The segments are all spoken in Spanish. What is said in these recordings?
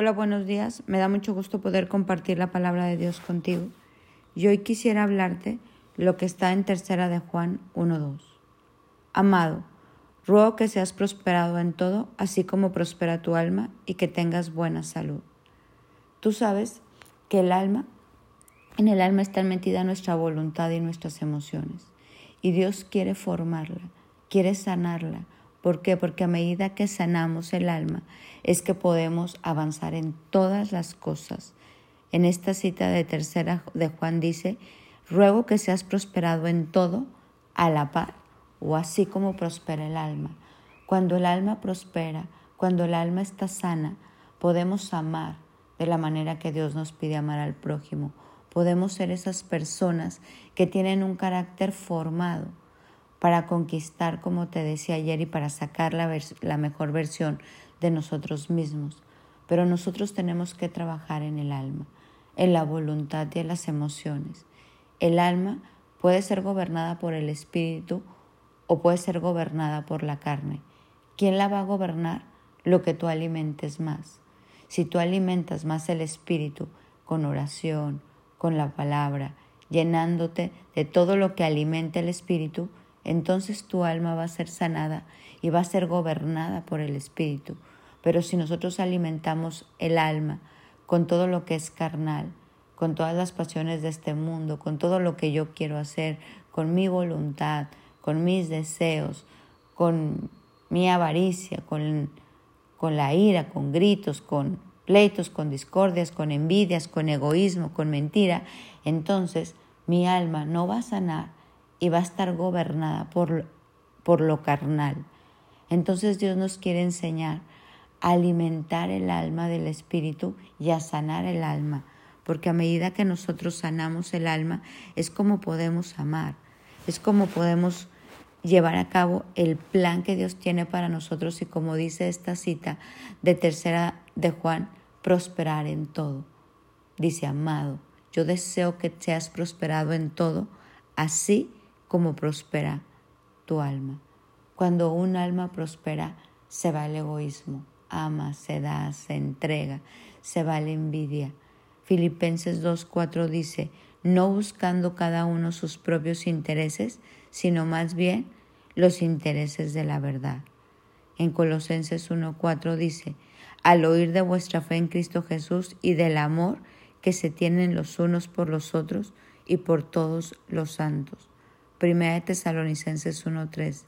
Hola, buenos días. Me da mucho gusto poder compartir la palabra de Dios contigo. Y hoy quisiera hablarte lo que está en tercera de Juan 1.2. Amado, ruego que seas prosperado en todo, así como prospera tu alma y que tengas buena salud. Tú sabes que el alma, en el alma está metida nuestra voluntad y nuestras emociones. Y Dios quiere formarla, quiere sanarla, ¿Por qué? Porque a medida que sanamos el alma es que podemos avanzar en todas las cosas. En esta cita de tercera de Juan dice, ruego que seas prosperado en todo a la par o así como prospera el alma. Cuando el alma prospera, cuando el alma está sana, podemos amar de la manera que Dios nos pide amar al prójimo. Podemos ser esas personas que tienen un carácter formado para conquistar, como te decía ayer, y para sacar la, la mejor versión de nosotros mismos. Pero nosotros tenemos que trabajar en el alma, en la voluntad y en las emociones. El alma puede ser gobernada por el espíritu o puede ser gobernada por la carne. ¿Quién la va a gobernar? Lo que tú alimentes más. Si tú alimentas más el espíritu con oración, con la palabra, llenándote de todo lo que alimente el espíritu, entonces tu alma va a ser sanada y va a ser gobernada por el Espíritu. Pero si nosotros alimentamos el alma con todo lo que es carnal, con todas las pasiones de este mundo, con todo lo que yo quiero hacer, con mi voluntad, con mis deseos, con mi avaricia, con, con la ira, con gritos, con pleitos, con discordias, con envidias, con egoísmo, con mentira, entonces mi alma no va a sanar y va a estar gobernada por, por lo carnal. Entonces Dios nos quiere enseñar a alimentar el alma del espíritu y a sanar el alma, porque a medida que nosotros sanamos el alma es como podemos amar, es como podemos llevar a cabo el plan que Dios tiene para nosotros y como dice esta cita de tercera de Juan, prosperar en todo. Dice, amado, yo deseo que seas prosperado en todo, así como prospera tu alma. Cuando un alma prospera, se va el egoísmo, ama, se da, se entrega, se va la envidia. Filipenses 2.4 dice, no buscando cada uno sus propios intereses, sino más bien los intereses de la verdad. En Colosenses 1.4 dice, al oír de vuestra fe en Cristo Jesús y del amor que se tienen los unos por los otros y por todos los santos. Primera de Tesalonicenses 1.3,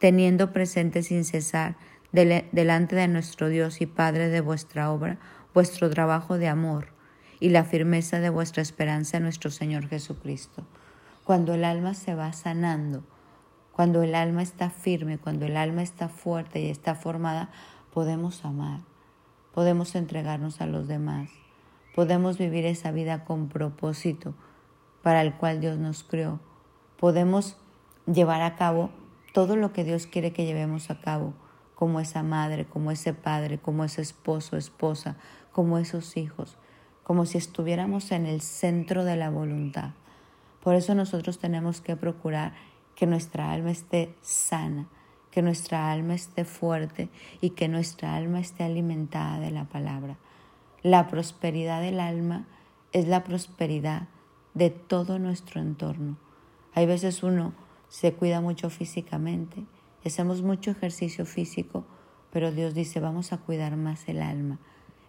teniendo presente sin cesar delante de nuestro Dios y Padre de vuestra obra, vuestro trabajo de amor y la firmeza de vuestra esperanza en nuestro Señor Jesucristo. Cuando el alma se va sanando, cuando el alma está firme, cuando el alma está fuerte y está formada, podemos amar, podemos entregarnos a los demás, podemos vivir esa vida con propósito para el cual Dios nos creó podemos llevar a cabo todo lo que Dios quiere que llevemos a cabo, como esa madre, como ese padre, como ese esposo, esposa, como esos hijos, como si estuviéramos en el centro de la voluntad. Por eso nosotros tenemos que procurar que nuestra alma esté sana, que nuestra alma esté fuerte y que nuestra alma esté alimentada de la palabra. La prosperidad del alma es la prosperidad de todo nuestro entorno. Hay veces uno se cuida mucho físicamente, hacemos mucho ejercicio físico, pero Dios dice, vamos a cuidar más el alma.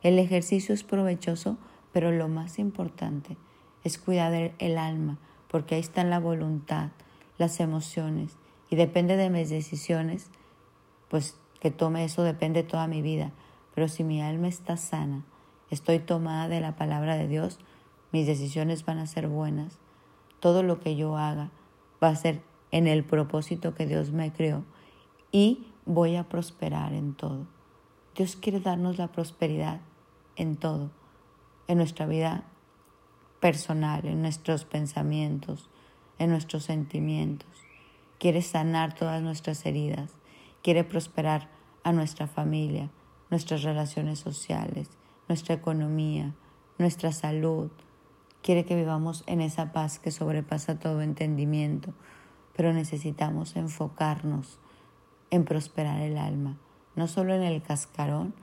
El ejercicio es provechoso, pero lo más importante es cuidar el alma, porque ahí está la voluntad, las emociones, y depende de mis decisiones, pues que tome eso depende toda mi vida. Pero si mi alma está sana, estoy tomada de la palabra de Dios, mis decisiones van a ser buenas. Todo lo que yo haga va a ser en el propósito que Dios me creó y voy a prosperar en todo. Dios quiere darnos la prosperidad en todo, en nuestra vida personal, en nuestros pensamientos, en nuestros sentimientos. Quiere sanar todas nuestras heridas, quiere prosperar a nuestra familia, nuestras relaciones sociales, nuestra economía, nuestra salud, quiere que vivamos en esa paz que sobrepasa todo entendimiento, pero necesitamos enfocarnos en prosperar el alma, no solo en el cascarón,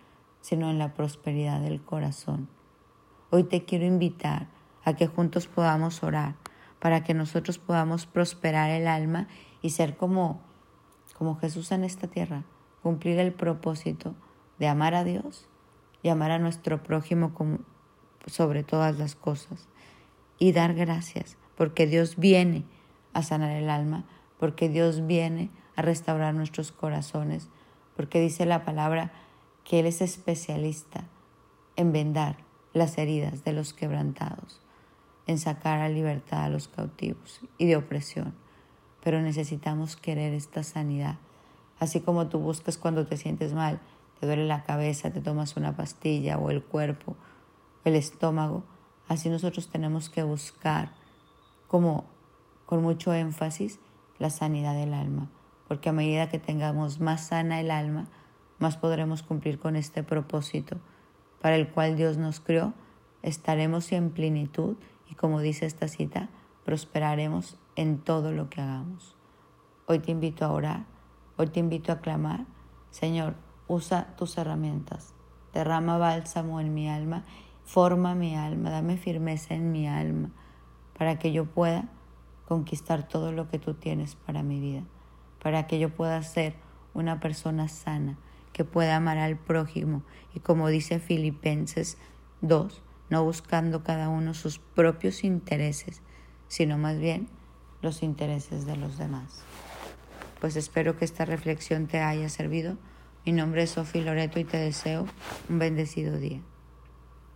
sino en la prosperidad del corazón. Hoy te quiero invitar a que juntos podamos orar para que nosotros podamos prosperar el alma y ser como, como Jesús en esta tierra, cumplir el propósito de amar a Dios y amar a nuestro prójimo como, sobre todas las cosas y dar gracias porque Dios viene a sanar el alma, porque Dios viene a restaurar nuestros corazones, porque dice la palabra que Él es especialista en vendar las heridas de los quebrantados, en sacar a libertad a los cautivos y de opresión. Pero necesitamos querer esta sanidad. Así como tú buscas cuando te sientes mal, te duele la cabeza, te tomas una pastilla o el cuerpo, el estómago, así nosotros tenemos que buscar como con mucho énfasis la sanidad del alma, porque a medida que tengamos más sana el alma, más podremos cumplir con este propósito para el cual Dios nos creó, estaremos en plenitud y como dice esta cita, prosperaremos en todo lo que hagamos. Hoy te invito a orar, hoy te invito a clamar, Señor, usa tus herramientas, derrama bálsamo en mi alma, forma mi alma, dame firmeza en mi alma, para que yo pueda conquistar todo lo que tú tienes para mi vida, para que yo pueda ser una persona sana, que pueda amar al prójimo y como dice Filipenses 2, no buscando cada uno sus propios intereses, sino más bien los intereses de los demás. Pues espero que esta reflexión te haya servido. Mi nombre es Sofía Loreto y te deseo un bendecido día.